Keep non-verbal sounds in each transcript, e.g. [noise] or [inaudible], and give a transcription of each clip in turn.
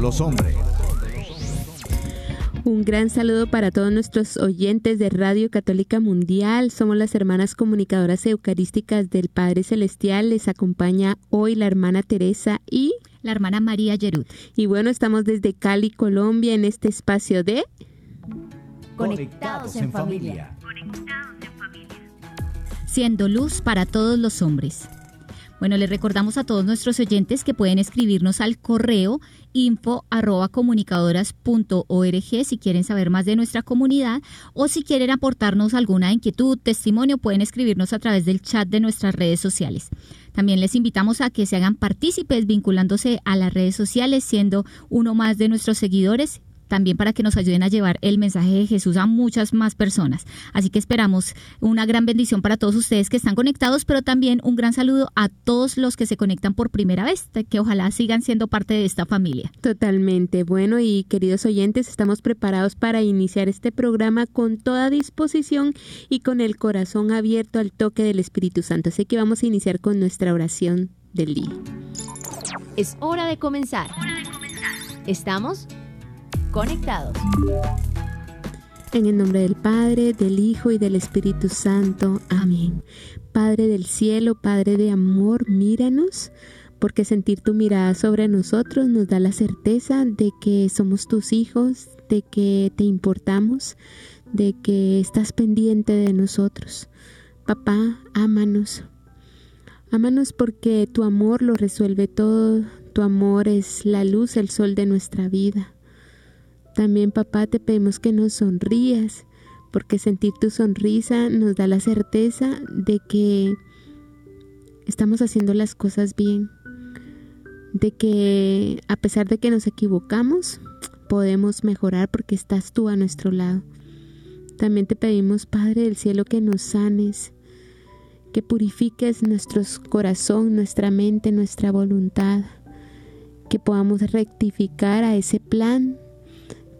todos los hombres. Un gran saludo para todos nuestros oyentes de Radio Católica Mundial. Somos las hermanas comunicadoras eucarísticas del Padre Celestial. Les acompaña hoy la hermana Teresa y la hermana María Yerud. Y bueno, estamos desde Cali, Colombia, en este espacio de Conectados en familia. Siendo luz para todos los hombres. Bueno, les recordamos a todos nuestros oyentes que pueden escribirnos al correo info arroba comunicadoras.org si quieren saber más de nuestra comunidad o si quieren aportarnos alguna inquietud, testimonio, pueden escribirnos a través del chat de nuestras redes sociales. También les invitamos a que se hagan partícipes vinculándose a las redes sociales, siendo uno más de nuestros seguidores también para que nos ayuden a llevar el mensaje de Jesús a muchas más personas. Así que esperamos una gran bendición para todos ustedes que están conectados, pero también un gran saludo a todos los que se conectan por primera vez, que ojalá sigan siendo parte de esta familia. Totalmente. Bueno, y queridos oyentes, estamos preparados para iniciar este programa con toda disposición y con el corazón abierto al toque del Espíritu Santo. Así que vamos a iniciar con nuestra oración del día. Es hora de comenzar. Estamos conectados. En el nombre del Padre, del Hijo y del Espíritu Santo. Amén. Padre del cielo, Padre de amor, míranos, porque sentir tu mirada sobre nosotros nos da la certeza de que somos tus hijos, de que te importamos, de que estás pendiente de nosotros. Papá, ámanos. Ámanos porque tu amor lo resuelve todo. Tu amor es la luz, el sol de nuestra vida. También, papá, te pedimos que nos sonrías, porque sentir tu sonrisa nos da la certeza de que estamos haciendo las cosas bien, de que a pesar de que nos equivocamos, podemos mejorar porque estás tú a nuestro lado. También te pedimos, Padre del Cielo, que nos sanes, que purifiques nuestro corazón, nuestra mente, nuestra voluntad, que podamos rectificar a ese plan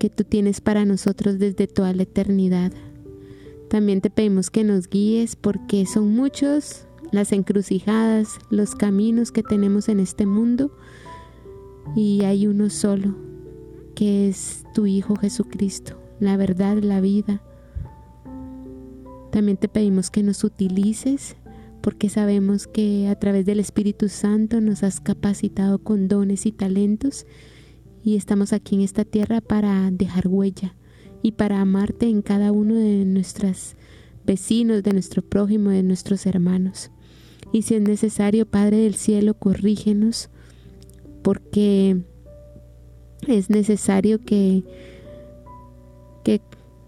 que tú tienes para nosotros desde toda la eternidad. También te pedimos que nos guíes porque son muchos las encrucijadas, los caminos que tenemos en este mundo y hay uno solo, que es tu Hijo Jesucristo, la verdad, la vida. También te pedimos que nos utilices porque sabemos que a través del Espíritu Santo nos has capacitado con dones y talentos y estamos aquí en esta tierra para dejar huella y para amarte en cada uno de nuestros vecinos, de nuestro prójimo, de nuestros hermanos. Y si es necesario, Padre del cielo, corrígenos, porque es necesario que, que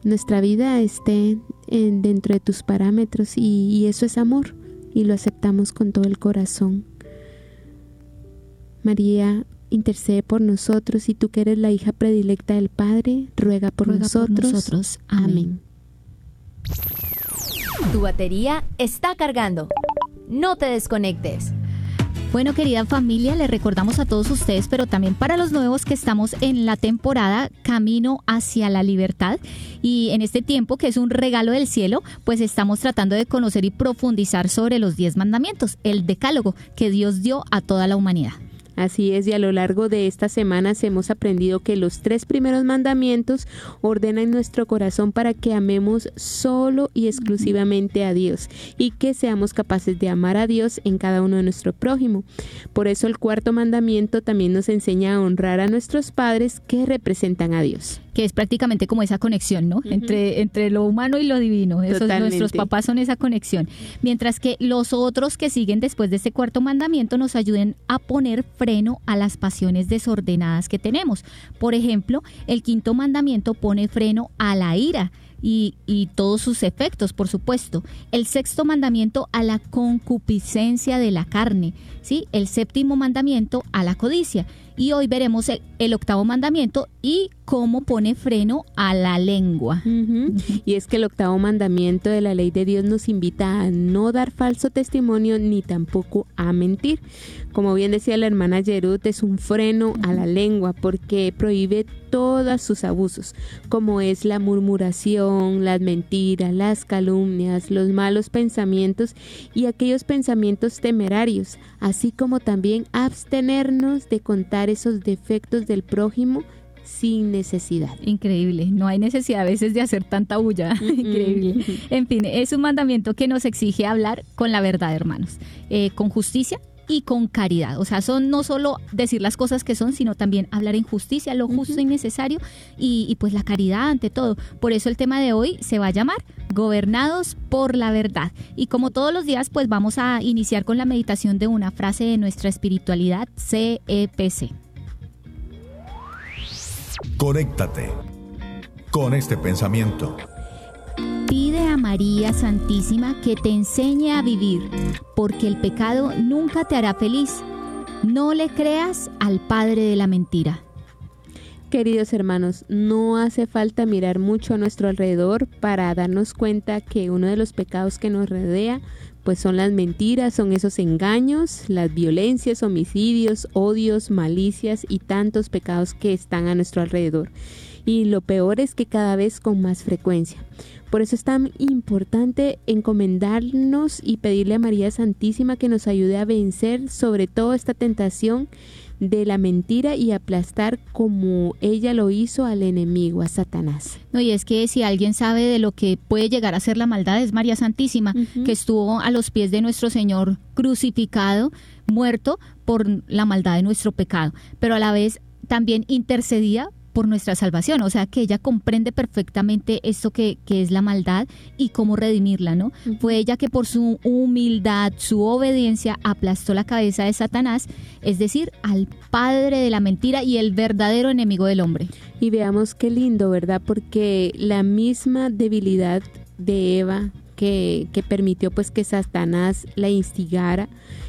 nuestra vida esté en, dentro de tus parámetros y, y eso es amor y lo aceptamos con todo el corazón. María, intercede por nosotros y tú que eres la hija predilecta del Padre, ruega por, nosotros. Amén. Tu batería está cargando. No te desconectes. Bueno, querida familia, les recordamos a todos ustedes, pero también para los nuevos que estamos en la temporada Camino hacia la Libertad. Y en este tiempo, que es un regalo del cielo, pues estamos tratando de conocer y profundizar sobre los diez mandamientos, el decálogo que Dios dio a toda la humanidad. Así es, y a lo largo de estas semanas hemos aprendido que los tres primeros mandamientos ordenan nuestro corazón para que amemos solo y exclusivamente a Dios y que seamos capaces de amar a Dios en cada uno de nuestro prójimo. Por eso el cuarto mandamiento también nos enseña a honrar a nuestros padres que representan a Dios que es prácticamente como esa conexión, ¿no? entre, entre lo humano y lo divino. Esos, nuestros papás son esa conexión. Mientras que los otros que siguen después de este cuarto mandamiento nos ayuden a poner freno a las pasiones desordenadas que tenemos. Por ejemplo, el quinto mandamiento pone freno a la ira y, y todos sus efectos, por supuesto. El sexto mandamiento a la concupiscencia de la carne, ¿sí? El séptimo mandamiento a la codicia. Y hoy veremos el, el octavo mandamiento y cómo pone freno a la lengua. Y es que el octavo mandamiento de la ley de Dios nos invita a no dar falso testimonio ni tampoco a mentir. Como bien decía la hermana Yerut, es un freno a la lengua porque prohíbe todos sus abusos, como es la murmuración, las mentiras, las calumnias, los malos pensamientos y aquellos pensamientos temerarios, así como también abstenernos de contar esos defectos del prójimo sin necesidad. Increíble, no hay necesidad a veces de hacer tanta bulla. [laughs] Increíble. En fin, es un mandamiento que nos exige hablar con la verdad, hermanos, eh, con justicia y con caridad. O sea, son no solo decir las cosas que son, sino también hablar en justicia, lo justo y necesario, y, y pues la caridad ante todo. Por eso el tema de hoy se va a llamar Gobernados por la verdad. Y como todos los días, pues vamos a iniciar con la meditación de una frase de nuestra espiritualidad CEPC. Conéctate con este pensamiento. María Santísima que te enseñe a vivir, porque el pecado nunca te hará feliz. No le creas al padre de la mentira. Queridos hermanos, no hace falta mirar mucho a nuestro alrededor para darnos cuenta que uno de los pecados que nos rodea pues son las mentiras, son esos engaños, las violencias, homicidios, odios, malicias y tantos pecados que están a nuestro alrededor. Y lo peor es que cada vez con más frecuencia. Por eso es tan importante encomendarnos y pedirle a María Santísima que nos ayude a vencer sobre todo esta tentación de la mentira y aplastar como ella lo hizo al enemigo, a Satanás. No, y es que si alguien sabe de lo que puede llegar a ser la maldad es María Santísima, que estuvo a los pies de nuestro Señor crucificado, muerto por la maldad de nuestro pecado, pero a la vez también intercedía por nuestra salvación, o sea que ella comprende perfectamente esto que, que es la maldad y cómo redimirla, ¿no? Fue ella que por su humildad, su obediencia, aplastó la cabeza de Satanás, es decir, al padre de la mentira y el verdadero enemigo del hombre. Y veamos qué lindo, ¿verdad? Porque la misma debilidad de Eva que, que permitió pues que Satanás la instigara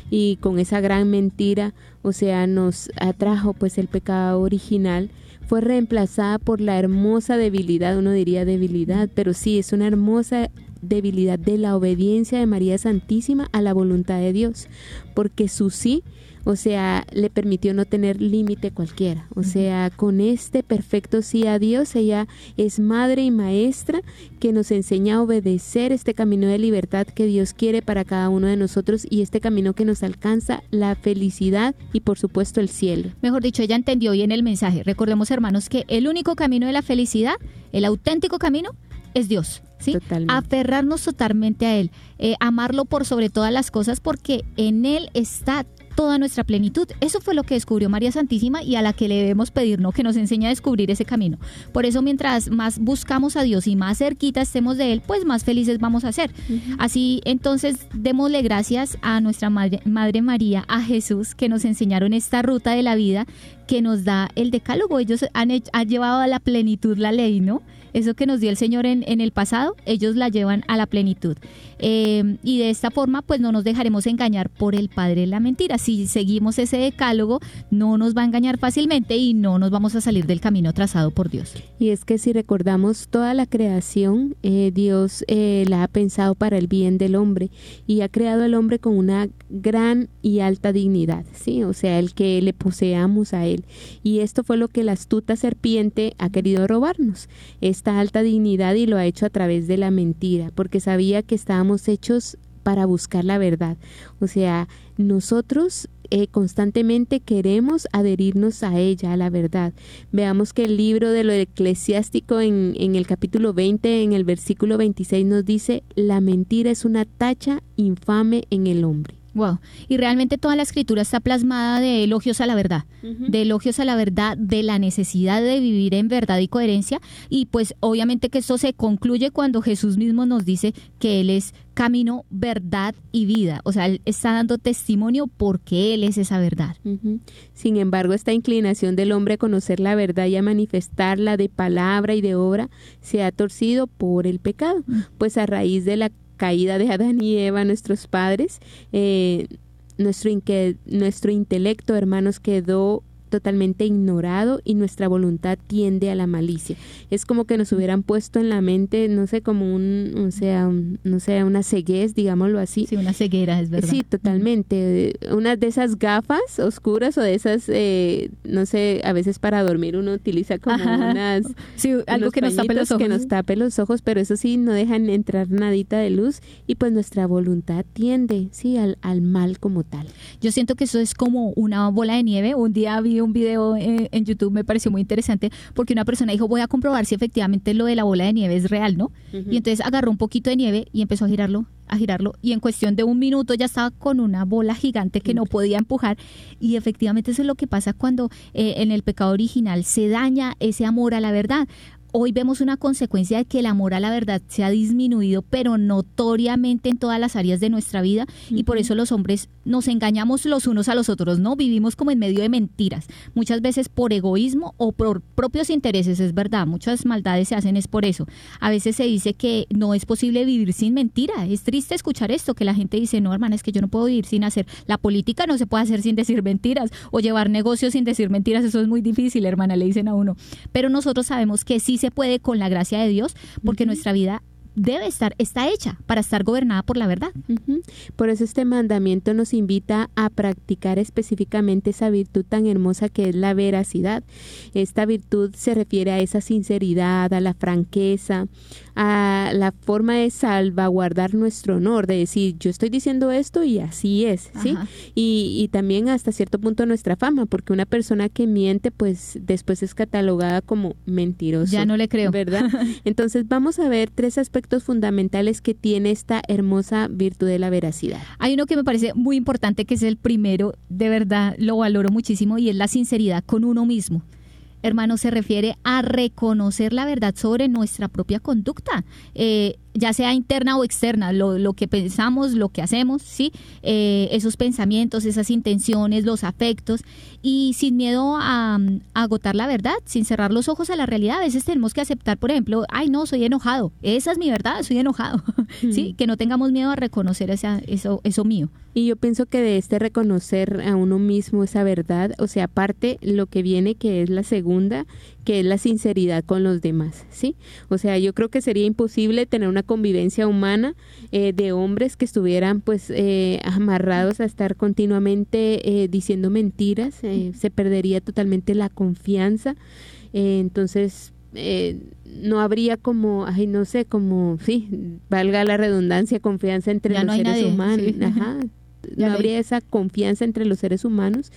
y con esa gran mentira, o sea, nos atrajo pues el pecado original, fue reemplazada por la hermosa debilidad, uno diría debilidad, pero sí, es una hermosa debilidad de la obediencia de María Santísima a la voluntad de Dios, porque su sí o sea, le permitió no tener límite cualquiera. O sea, con este perfecto sí a Dios, ella es madre y maestra que nos enseña a obedecer este camino de libertad que Dios quiere para cada uno de nosotros y este camino que nos alcanza la felicidad y por supuesto el cielo. Mejor dicho, ella entendió bien el mensaje. Recordemos, hermanos, que el único camino de la felicidad, el auténtico camino, es Dios. ¿sí? Totalmente. Aferrarnos totalmente a Él, eh, amarlo por sobre todas las cosas, porque en Él está toda nuestra plenitud. Eso fue lo que descubrió María Santísima y a la que le debemos pedir, ¿no? Que nos enseñe a descubrir ese camino. Por eso, mientras más buscamos a Dios y más cerquita estemos de Él, pues más felices vamos a ser. Así, entonces, démosle gracias a nuestra Madre, Madre María, a Jesús, que nos enseñaron esta ruta de la vida, que nos da el decálogo. Ellos han, llevado a la plenitud la ley, ¿no? Eso que nos dio el Señor en, en el pasado, ellos la llevan a la plenitud. Eh, y de esta forma, pues no nos dejaremos engañar por el Padre de la mentira. Si seguimos ese decálogo, no nos va a engañar fácilmente y no nos vamos a salir del camino trazado por Dios. Y es que si recordamos toda la creación, eh, Dios eh, la ha pensado para el bien del hombre y ha creado al hombre con una gran y alta dignidad, ¿sí? O sea, el que le poseamos a él. Y esto fue lo que la astuta serpiente ha querido robarnos, esta alta dignidad y lo ha hecho a través de la mentira, porque sabía que estábamos hechos para buscar la verdad. O sea, nosotros eh, constantemente queremos adherirnos a ella, a la verdad. Veamos que el libro de lo eclesiástico en, en el capítulo 20, en el versículo 26 nos dice, la mentira es una tacha infame en el hombre. Wow. Y realmente toda la escritura está plasmada de elogios a la verdad, de elogios a la verdad, de la necesidad de vivir en verdad y coherencia. Y pues obviamente que esto se concluye cuando Jesús mismo nos dice que Él es camino, verdad y vida. O sea, Él está dando testimonio porque Él es esa verdad. Sin embargo, esta inclinación del hombre a conocer la verdad y a manifestarla de palabra y de obra se ha torcido por el pecado, pues a raíz de la caída de Adán y Eva, nuestros padres, eh, nuestro, nuestro intelecto, hermanos, quedó totalmente ignorado y nuestra voluntad tiende a la malicia. Es como que nos hubieran puesto en la mente, no sé, como un, o sea, no sé, una ceguez, digámoslo así. Sí, una ceguera, es verdad. Sí, totalmente. Una de esas gafas oscuras o de esas, eh, no sé, a veces para dormir uno utiliza como unas... Sí, algo que nos tape los ojos. Que nos tape los ojos, pero eso sí, no dejan entrar nadita de luz y pues nuestra voluntad tiende, sí, al, al mal como tal. Yo siento que eso es como una bola de nieve. Un día vi un video eh, en YouTube, me pareció muy interesante, porque una persona dijo, voy a comprobar si efectivamente lo de la bola de nieve es real, ¿no? Y entonces agarró un poquito de nieve y empezó a girarlo, a girarlo, y en cuestión de un minuto ya estaba con una bola gigante que no podía empujar. Y efectivamente eso es lo que pasa cuando eh, en el pecado original se daña ese amor a la verdad hoy vemos una consecuencia de que el amor a la verdad se ha disminuido, pero notoriamente en todas las áreas de nuestra vida, y por eso los hombres nos engañamos los unos a los otros, ¿no? Vivimos como en medio de mentiras, muchas veces por egoísmo o por propios intereses, es verdad, muchas maldades se hacen es por eso. A veces se dice que no es posible vivir sin mentira, es triste escuchar esto, que la gente dice, no, hermana, es que yo no puedo vivir sin hacer, la política no se puede hacer sin decir mentiras, o llevar negocios sin decir mentiras, eso es muy difícil, hermana, le dicen a uno, pero nosotros sabemos que sí se puede con la gracia de Dios, porque nuestra vida debe estar, está hecha para estar gobernada por la verdad. Por eso este mandamiento nos invita a practicar específicamente esa virtud tan hermosa que es la veracidad. Esta virtud se refiere a esa sinceridad, a la franqueza, a la forma de salvaguardar nuestro honor, de decir, yo estoy diciendo esto y así es, ¿sí? Y, y, también hasta cierto punto nuestra fama, porque una persona que miente, pues después es catalogada como mentiroso. Ya no le creo. ¿Verdad? [laughs] Entonces vamos a ver tres aspectos fundamentales que tiene esta hermosa virtud de la veracidad. Hay uno que me parece muy importante, que es el primero, de verdad lo valoro muchísimo, y es la sinceridad con uno mismo hermano, se refiere a reconocer la verdad sobre nuestra propia conducta. Eh, ya sea interna o externa, lo, lo que pensamos, lo que hacemos, ¿sí? Eh, esos pensamientos, esas intenciones, los afectos, y sin miedo a, agotar la verdad, sin cerrar los ojos a la realidad. A veces tenemos que aceptar, por ejemplo, ay, no, soy enojado, esa es mi verdad, soy enojado, [laughs] ¿sí? Que no tengamos miedo a reconocer esa, eso, eso mío. Y yo pienso que de este reconocer a uno mismo esa verdad, o sea, aparte lo que viene, que es la segunda, que es la sinceridad con los demás, ¿sí? O sea, yo creo que sería imposible tener una convivencia humana eh, de hombres que estuvieran pues eh, amarrados a estar continuamente eh, diciendo mentiras, se perdería totalmente la confianza, entonces no habría como, ay, no sé, como, sí, valga la redundancia, confianza entre los seres humanos. Ajá, no habría esa confianza entre los seres humanos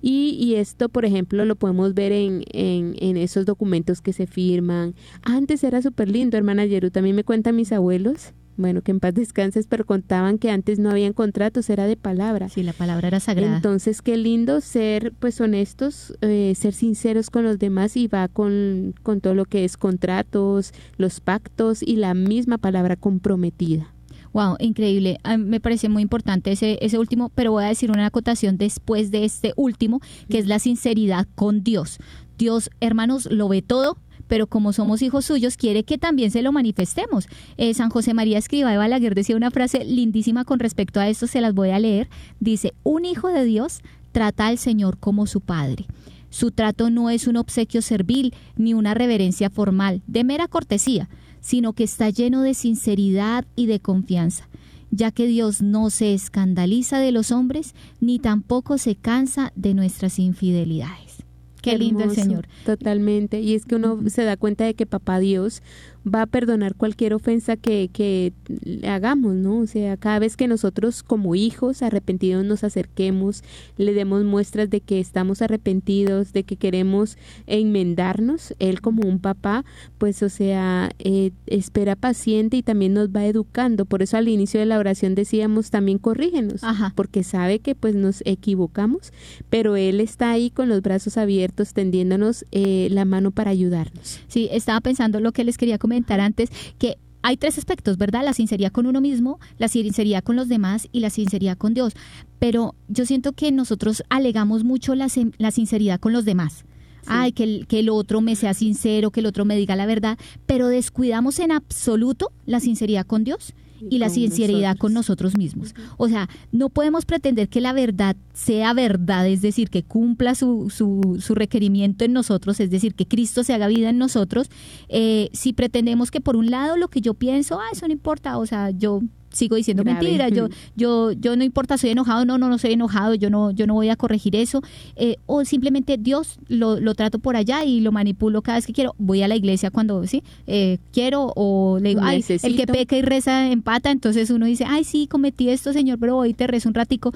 y, y esto por ejemplo lo podemos ver en, en, en esos documentos que se firman antes era súper lindo hermana Yeru también me cuentan mis abuelos bueno, que en paz descanses, pero contaban que antes no habían contratos, era de palabra. Sí, la palabra era sagrada. Entonces, qué lindo ser, pues, honestos, eh, ser sinceros con los demás y va con, con todo lo que es contratos, los pactos y la misma palabra comprometida. Wow, increíble. me parece muy importante ese, ese último, pero voy a decir una acotación después de este último, que es la sinceridad con Dios. Dios, hermanos, lo ve todo, pero como somos hijos suyos, quiere que también se lo manifestemos. Eh, San José María Escriba de Balaguer decía una frase lindísima con respecto a esto, se las voy a leer. Dice, un hijo de Dios trata al Señor como su Padre. Su trato no es un obsequio servil ni una reverencia formal, de mera cortesía, sino que está lleno de sinceridad y de confianza, ya que Dios no se escandaliza de los hombres ni tampoco se cansa de nuestras infidelidades. Qué lindo el Señor. Totalmente. Y es que uno se da cuenta de que papá Dios va a perdonar cualquier ofensa que, que le hagamos, ¿no? O sea, cada vez que nosotros como hijos arrepentidos nos acerquemos, le demos muestras de que estamos arrepentidos, de que queremos enmendarnos, Él como un papá, pues o sea, eh, espera paciente y también nos va educando. Por eso al inicio de la oración decíamos también corrígenos, Ajá. porque sabe que pues nos equivocamos, pero Él está ahí con los brazos abiertos tendiéndonos eh, la mano para ayudarnos. Sí, estaba pensando lo que les quería comentar antes, que hay tres aspectos, ¿verdad? La sinceridad con uno mismo, la sinceridad con los demás y la sinceridad con Dios. Pero yo siento que nosotros alegamos mucho la, la sinceridad con los demás. Ay, que el, que el otro me sea sincero, que el otro me diga la verdad, pero descuidamos en absoluto la sinceridad con Dios y, la sinceridad con nosotros. nosotros mismos. O sea, no podemos pretender que la verdad sea verdad, es decir, que cumpla su, su, su requerimiento en nosotros, es decir, que Cristo se haga vida en nosotros, eh, si pretendemos que por un lado lo que yo pienso, ah, eso no importa, o sea, yo sigo diciendo Grave. mentiras, yo, yo, yo no importa, soy enojado, no, no, no soy enojado, yo no, yo no voy a corregir eso, eh, o simplemente Dios lo, lo trato por allá y lo manipulo cada vez que quiero, voy a la iglesia cuando sí eh, quiero, o le digo, ay, el que peca y reza empata, entonces uno dice, ay, sí, cometí esto, Señor, pero hoy te rezo un ratico,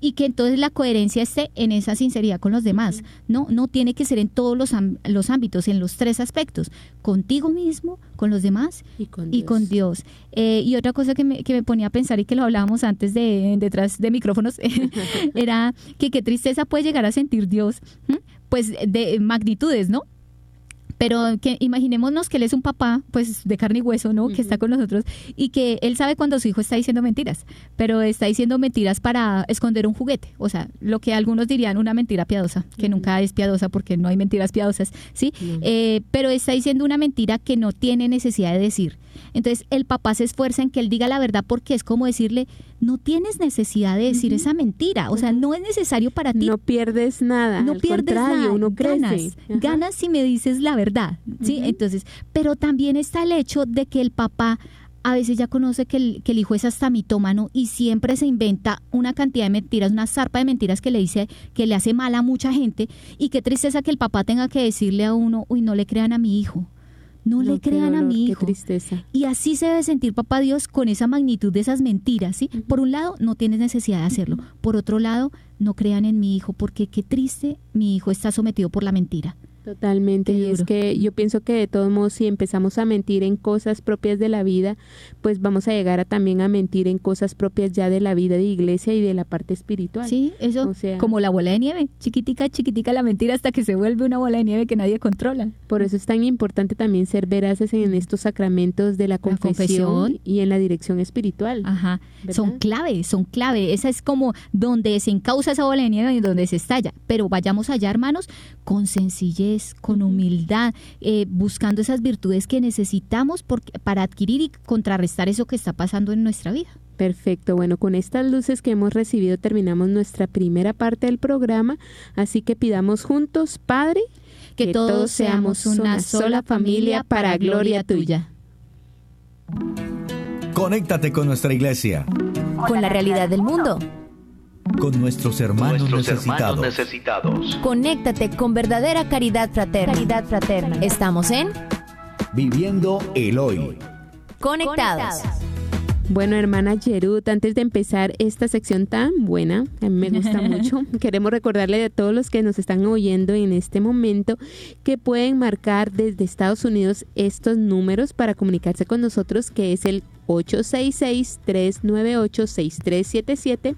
y que entonces la coherencia esté en esa sinceridad con los demás, ¿no? No tiene que ser en todos los, los ámbitos, en los tres aspectos, contigo mismo, con los demás Y con y con Dios. Eh, y otra cosa que me, que me ponía a pensar y que lo hablábamos antes de detrás de micrófonos [laughs] era que qué tristeza puede llegar a sentir Dios, pues de magnitudes, ¿no? Pero que imaginémonos que él es un papá, pues de carne y hueso, ¿no? Que está con nosotros y que él sabe cuando su hijo está diciendo mentiras, pero está diciendo mentiras para esconder un juguete, o sea, lo que algunos dirían una mentira piadosa, que nunca es piadosa porque no hay mentiras piadosas, ¿sí? Eh, pero está diciendo una mentira que no tiene necesidad de decir. Entonces el papá se esfuerza en que él diga la verdad porque es como decirle, no tienes necesidad de decir esa mentira, o sea, no es necesario para ti No pierdes nada, no al pierdes contrario, nada, uno crece. ganas, Ajá. ganas si me dices la verdad, ¿sí? Entonces, pero también está el hecho de que el papá a veces ya conoce que el, que el hijo es hasta mitómano y siempre se inventa una cantidad de mentiras, una zarpa de mentiras que le dice que le hace mal a mucha gente y qué tristeza que el papá tenga que decirle a uno, uy, no le crean a mi hijo, no, No, le qué crean a mi Qué hijo. tristeza. Y así se debe sentir papá Dios con esa magnitud de esas mentiras, ¿sí? Por un lado, no tienes necesidad de hacerlo. Por otro lado, no crean en mi hijo porque qué triste, mi hijo está sometido por la mentira. Totalmente, y es que yo pienso que de todos modos si empezamos a mentir en cosas propias de la vida, pues vamos a llegar a también a mentir en cosas propias ya de la vida de iglesia y de la parte espiritual. Sí, eso O sea- como la bola de nieve, chiquitica, chiquitica la mentira hasta que se vuelve una bola de nieve que nadie controla. Por eso es tan importante también ser veraces en estos sacramentos de la confesión, confesión. y en la dirección espiritual. Ajá, ¿Verdad? son clave, son clave. Esa es como donde se encausa esa bola de nieve y donde se estalla. Pero vayamos allá, hermanos, con sencillez, con humildad, eh, buscando esas virtudes que necesitamos para adquirir y contrarrestar eso que está pasando en nuestra vida. Perfecto, bueno, con estas luces que hemos recibido terminamos nuestra primera parte del programa, así que pidamos juntos, Padre, Que, todos seamos una sola familia para gloria tuya. Conéctate con nuestra iglesia, Con la realidad del mundo. Con nuestros hermanos Nuestros hermanos necesitados. necesitados. Conéctate con verdadera caridad fraterna. Caridad fraterna. Estamos en Viviendo el hoy. Conectados. Bueno, hermana Yerut, antes de empezar esta sección tan buena, a mí me gusta [laughs] mucho, queremos recordarle a todos los que nos están oyendo en este momento que pueden marcar desde Estados Unidos estos números para comunicarse con nosotros, que es el 866-398-6377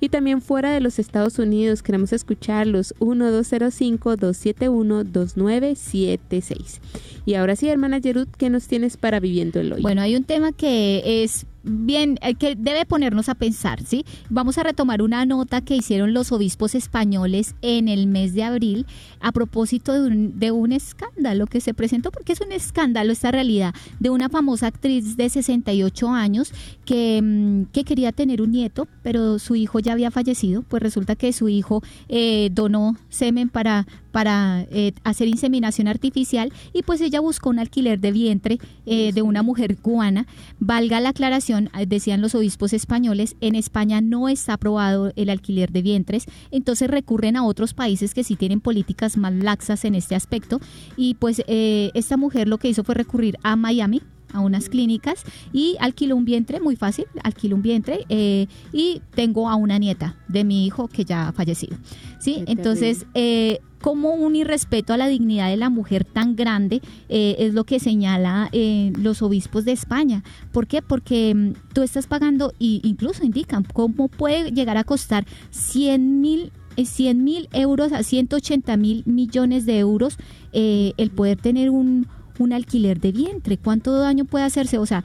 y también fuera de los Estados Unidos queremos escucharlos 1205-271-2976. Y ahora sí, hermana Yerut, ¿qué nos tienes para Viviendo el Hoy? Bueno, hay un tema que es bien, que debe ponernos a pensar, ¿sí? Vamos a retomar una nota que hicieron los obispos españoles en el mes de abril a propósito de un, de un escándalo que se presentó, porque es un escándalo esta realidad, de una famosa actriz de 68 años que, mm, que quería tener un nieto, pero su hijo ya había fallecido, pues resulta que su hijo eh, donó semen para, para eh, hacer inseminación artificial y pues ella buscó un alquiler de vientre eh, de una mujer cubana. Valga la aclaración, eh, decían los obispos españoles, en España no está aprobado el alquiler de vientres, entonces recurren a otros países que sí tienen políticas más laxas en este aspecto y pues esta mujer lo que hizo fue recurrir a Miami a unas clínicas y alquilo un vientre, muy fácil, alquilo un vientre eh, y tengo a una nieta de mi hijo que ya ha fallecido. ¿sí? Entonces, eh, como un irrespeto a la dignidad de la mujer tan grande eh, es lo que señala los obispos de España. ¿Por qué? Porque mm, tú estás pagando, y incluso indican cómo puede llegar a costar 100 mil 100 mil euros a 180 mil millones de euros el poder tener un, un alquiler de vientre. ¿Cuánto daño puede hacerse? O sea,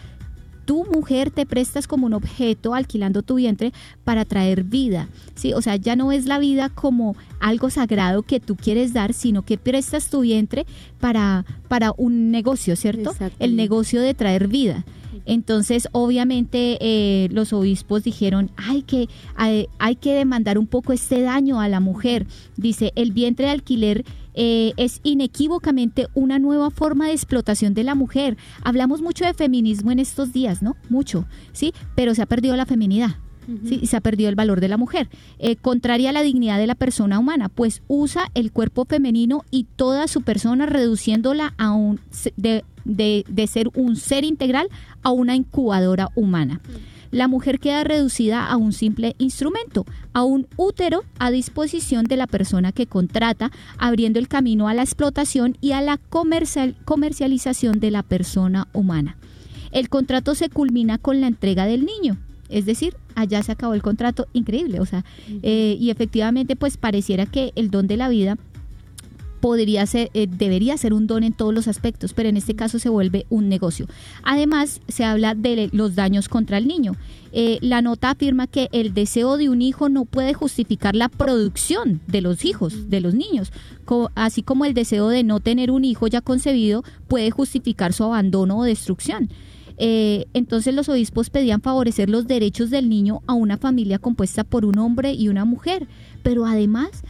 tu mujer te prestas como un objeto alquilando tu vientre para traer vida. ¿sí? O sea, ya no es la vida como algo sagrado que tú quieres dar, sino que prestas tu vientre para, para un negocio, ¿cierto? El negocio de traer vida. Entonces, obviamente, eh, los obispos dijeron, hay que, hay, hay que demandar un poco este daño a la mujer. Dice, el vientre de alquiler eh, es inequívocamente una nueva forma de explotación de la mujer. Hablamos mucho de feminismo en estos días, ¿no? Mucho, ¿sí? Pero se ha perdido la feminidad. ¿sí? se ha perdido el valor de la mujer. Eh, contraria a la dignidad de la persona humana, pues usa el cuerpo femenino y toda su persona reduciéndola a un, de, de, ser un ser integral a una incubadora humana la mujer queda reducida a un simple instrumento, a un útero a disposición de la persona que contrata, abriendo el camino a la explotación y a la comercialización de la persona humana. El contrato se culmina con la entrega del niño, es decir, allá se acabó el contrato, increíble, o sea, eh, y efectivamente pues pareciera que el don de la vida podría ser, eh, debería ser un don en todos los aspectos, pero en este caso se vuelve un negocio. Además, se habla de los daños contra el niño. Eh, la nota afirma que el deseo de un hijo no puede justificar la producción de los hijos, de los niños, así como el deseo de no tener un hijo ya concebido puede justificar su abandono o destrucción. Eh, entonces los obispos pedían favorecer los derechos del niño a una familia compuesta por un hombre y una mujer, pero además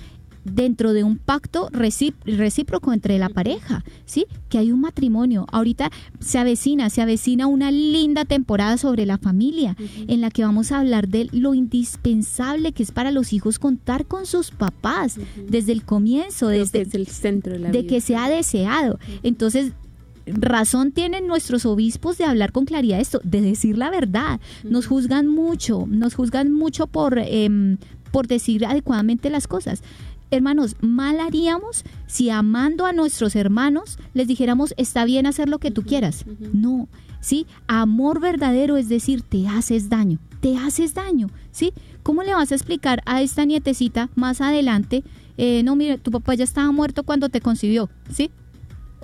dentro de un pacto recíproco entre la pareja, ¿sí? Que hay un matrimonio. Ahorita se avecina, se avecina una linda temporada sobre la familia, en la que vamos a hablar de lo indispensable que es para los hijos contar con sus papás desde el comienzo, desde, el centro de la de que sea deseado. Entonces, razón tienen nuestros obispos de hablar con claridad esto, de decir la verdad. Nos juzgan mucho, nos juzgan mucho por, em, por decir adecuadamente las cosas. Hermanos, mal haríamos si amando a nuestros hermanos les dijéramos, está bien hacer lo que tú quieras. No, ¿sí? Amor verdadero es decir, te haces daño, te haces daño, ¿sí? ¿Cómo le vas a explicar a esta nietecita más adelante, eh, no, mire, tu papá ya estaba muerto cuando te concibió, ¿sí?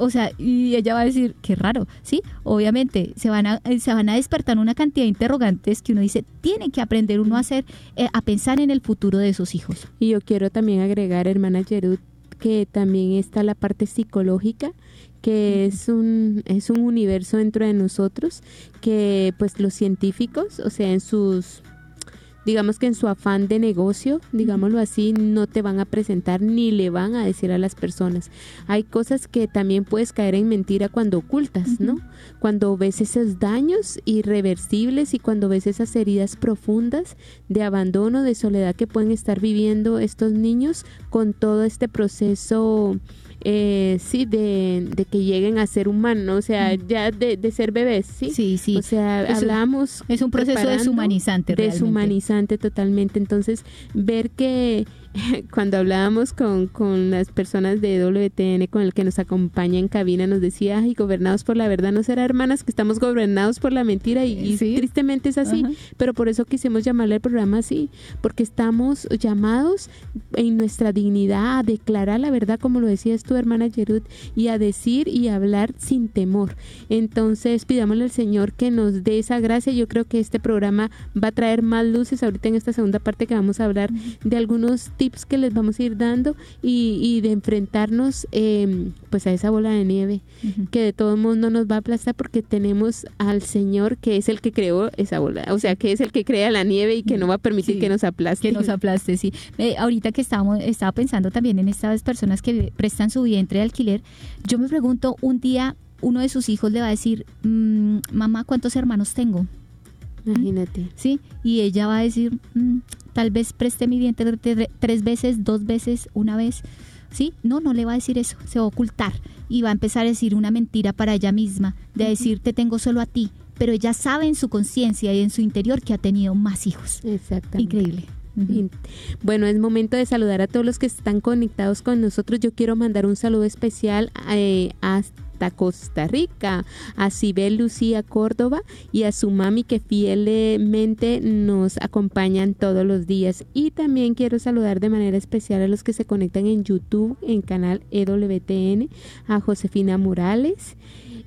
O sea, y ella va a decir, qué raro, ¿sí? Obviamente, se van a, eh, se van a despertar una cantidad de interrogantes que uno dice, tiene que aprender uno a hacer, eh, a pensar en el futuro de sus hijos. Y yo quiero también agregar, hermana Gerud, que también está la parte psicológica que es un es un universo dentro de nosotros que pues los científicos, o sea, en sus digamos que en su afán de negocio, digámoslo así, no te van a presentar ni le van a decir a las personas. Hay cosas que también puedes caer en mentira cuando ocultas, ¿no? Cuando ves esos daños irreversibles y cuando ves esas heridas profundas de abandono, de soledad que pueden estar viviendo estos niños con todo este proceso eh, sí, de, de, que lleguen a ser humanos, o sea, ya de, de, ser bebés, ¿sí? Sí, sí. O sea, hablamos... Es un proceso deshumanizante. Deshumanizante totalmente. Entonces, ver que [laughs] cuando hablábamos con, con, las personas de WTN, con el que nos acompaña en cabina, nos decía, ay, gobernados por la verdad, no será hermanas que estamos gobernados por la mentira y, tristemente es así, pero por eso quisimos llamarle al programa así, porque estamos llamados en nuestra dignidad a declarar la verdad, como lo decías tu hermana Jerud, y a decir y hablar sin temor. Entonces, pidámosle al Señor que nos dé esa gracia. Yo creo que este programa va a traer más luces ahorita en esta segunda parte que vamos a hablar de algunos tips que les vamos a ir dando y, y de enfrentarnos eh, pues a esa bola de nieve que de todos modos no nos va a aplastar porque tenemos al Señor que es el que creó esa bola, o sea, que es el que crea la nieve y que no va a permitir Sí, que nos aplaste. Que nos aplaste, sí. Eh, ahorita que estábamos, estaba pensando también en estas personas que prestan su vientre de alquiler, yo me pregunto, un día uno de sus hijos le va a decir, "Mm, mamá, ¿cuántos hermanos tengo? Imagínate. ¿Sí? Y ella va a decir, "Mm, tal vez preste mi vientre tre- tres veces, dos veces, una vez. ¿Sí? No, no le va a decir eso, se va a ocultar y va a empezar a decir una mentira para ella misma, de decir, te tengo solo a ti, pero ella sabe en su conciencia y en su interior que ha tenido más hijos. Exactamente. Increíble. Bueno, es momento de saludar a todos los que están conectados con nosotros. Yo quiero mandar un saludo especial eh, Costa Rica, a Sibel Lucía Córdoba y a su mami que fielmente nos acompañan todos los días. Y también quiero saludar de manera especial a los que se conectan en YouTube, en canal EWTN, a Josefina Morales.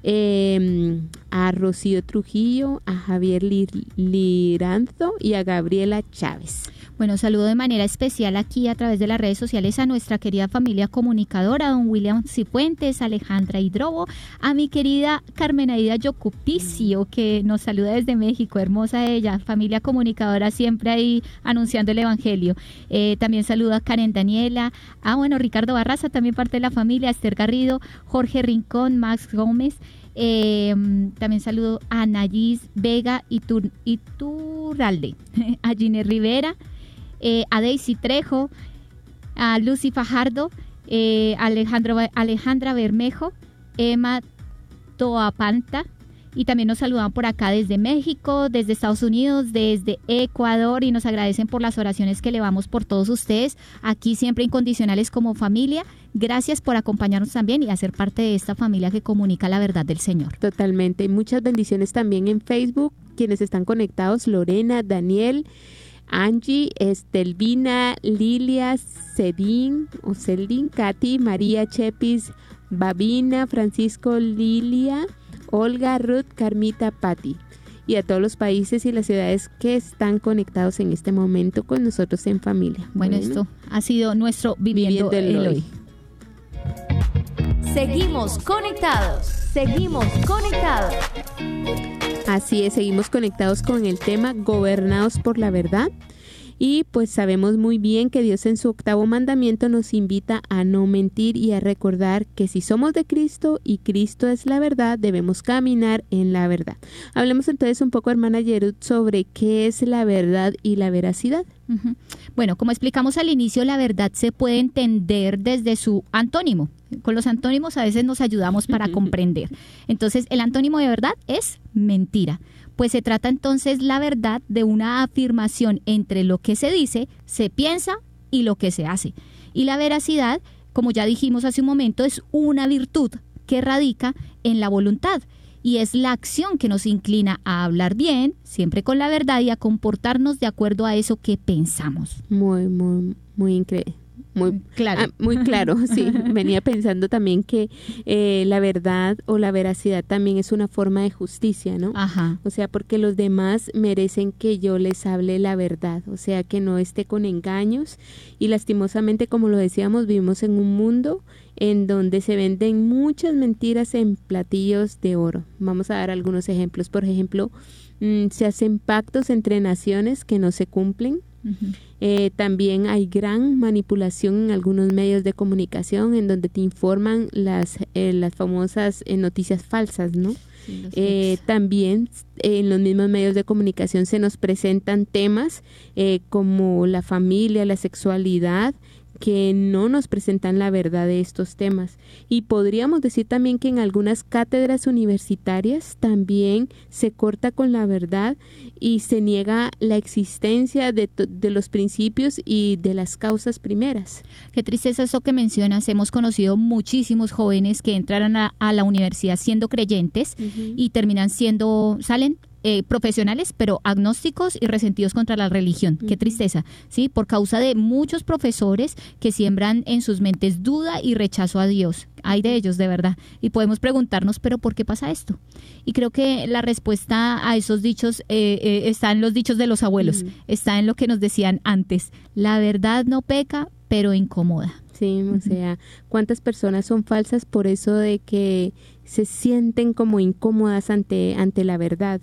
eh, a Rocío Trujillo, a Javier Lir- Liranzo y a Gabriela Chávez. Bueno, saludo de manera especial aquí a través de las redes sociales a nuestra querida familia comunicadora, don William Cifuentes, Alejandra Hidrobo, a mi querida Carmen Aida Yocupicio, que nos saluda desde México, hermosa ella, familia comunicadora siempre ahí anunciando el Evangelio. Eh, también saludo a Karen Daniela, a bueno, Ricardo Barraza, también parte de la familia, Esther Garrido, Jorge Rincón, Max Gómez. Eh, también saludo a Nayis Vega Itur- Iturralde, [laughs] a Gine Rivera, eh, a Daisy Trejo, a Lucy Fajardo, eh, Alejandro, Alejandra Bermejo, Emma Toapanta. Y también nos saludan por acá desde México, desde Estados Unidos, desde Ecuador y nos agradecen por las oraciones que elevamos por todos ustedes, aquí siempre incondicionales como familia. Gracias por acompañarnos también y hacer parte de esta familia que comunica la verdad del Señor. Totalmente. Muchas bendiciones también en Facebook. Quienes están conectados, Lorena, Daniel, Angie, Estelvina, Lilia, Cedín, o Celdín, Katy, María Chepis, Babina, Francisco, Lilia, Olga, Ruth, Carmita, Patti. Y a todos los países y las ciudades que están conectados en este momento con nosotros en familia. Bueno, esto ha sido nuestro Viviendo, Viviendo el el Hoy. Hoy. Seguimos conectados. Seguimos conectados. Así es, seguimos conectados con el tema gobernados por la verdad. Y pues sabemos muy bien que Dios en su octavo mandamiento nos invita a no mentir y a recordar que si somos de Cristo y Cristo es la verdad, debemos caminar en la verdad. Hablemos entonces un poco, hermana Yerut, sobre qué es la verdad y la veracidad. Bueno, como explicamos al inicio, la verdad se puede entender desde su antónimo. Con los antónimos a veces nos ayudamos para [laughs] comprender. Entonces, el antónimo de verdad es mentira. Pues se trata entonces la verdad de una afirmación entre lo que se dice, se piensa y lo que se hace. Y la veracidad, como ya dijimos hace un momento, es una virtud que radica en la voluntad y es la acción que nos inclina a hablar bien, siempre con la verdad y a comportarnos de acuerdo a eso que pensamos. Muy, muy, muy increíble. Muy Claro. Ah, muy claro, [laughs] sí. Venía pensando también que eh, la verdad o la veracidad también es una forma de justicia, ¿no? Ajá. O sea, porque los demás merecen que yo les hable la verdad, o sea, que no esté con engaños. Y lastimosamente, como lo decíamos, vivimos en un mundo en donde se venden muchas mentiras en platillos de oro. Vamos a dar algunos ejemplos. Por ejemplo, mm, se hacen pactos entre naciones que no se cumplen. Eh, también hay gran manipulación en algunos medios de comunicación en donde te informan las, eh, las famosas eh, noticias falsas, ¿no? Sí, Eh, también en los mismos medios de comunicación se nos presentan temas como la familia, la sexualidad, que no nos presentan la verdad de estos temas. Y podríamos decir también que en algunas cátedras universitarias también se corta con la verdad y se niega la existencia de, los principios y de las causas primeras. Qué tristeza eso que mencionas. Hemos conocido muchísimos jóvenes que entraron a, a la universidad siendo creyentes y terminan siendo, salen eh, profesionales, pero agnósticos y resentidos contra la religión. Qué tristeza, ¿sí? Por causa de muchos profesores que siembran en sus mentes duda y rechazo a Dios. hay de ellos, de verdad. Y podemos preguntarnos, pero ¿por qué pasa esto? Y creo que la respuesta a esos dichos eh, eh, está en los dichos de los abuelos, está en lo que nos decían antes. La verdad no peca, pero incomoda. Sí, o sea, ¿cuántas personas son falsas por eso de que se sienten como incómodas ante, ante la verdad?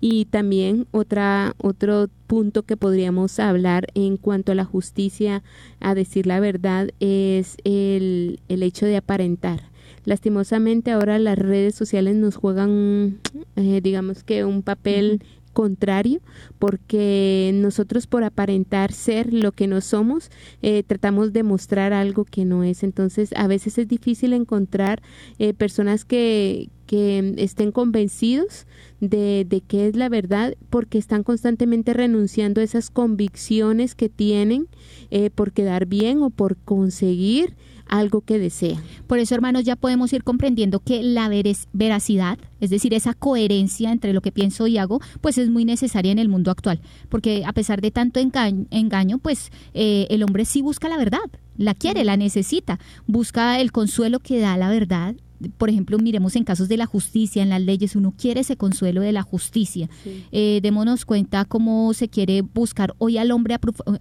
Y también otra, otro punto que podríamos hablar en cuanto a la justicia, a decir la verdad, es el, el hecho de aparentar. Lastimosamente ahora las redes sociales nos juegan, eh, digamos que un papel contrario, porque nosotros por aparentar ser lo que no somos, eh, tratamos de mostrar algo que no es. Entonces, a veces es difícil encontrar eh, personas que, que estén convencidos de, de qué es la verdad, porque están constantemente renunciando a esas convicciones que tienen eh, por quedar bien o por conseguir algo que desean. Por eso, hermanos, ya podemos ir comprendiendo que la veracidad, es decir, esa coherencia entre lo que pienso y hago, pues es muy necesaria en el mundo actual. Porque a pesar de tanto engaño, pues eh, el hombre sí busca la verdad, la quiere, la necesita, busca el consuelo que da la verdad por ejemplo, miremos en casos de la justicia, en las leyes, uno quiere ese consuelo de la justicia. Eh, démonos cuenta cómo se quiere buscar hoy al hombre,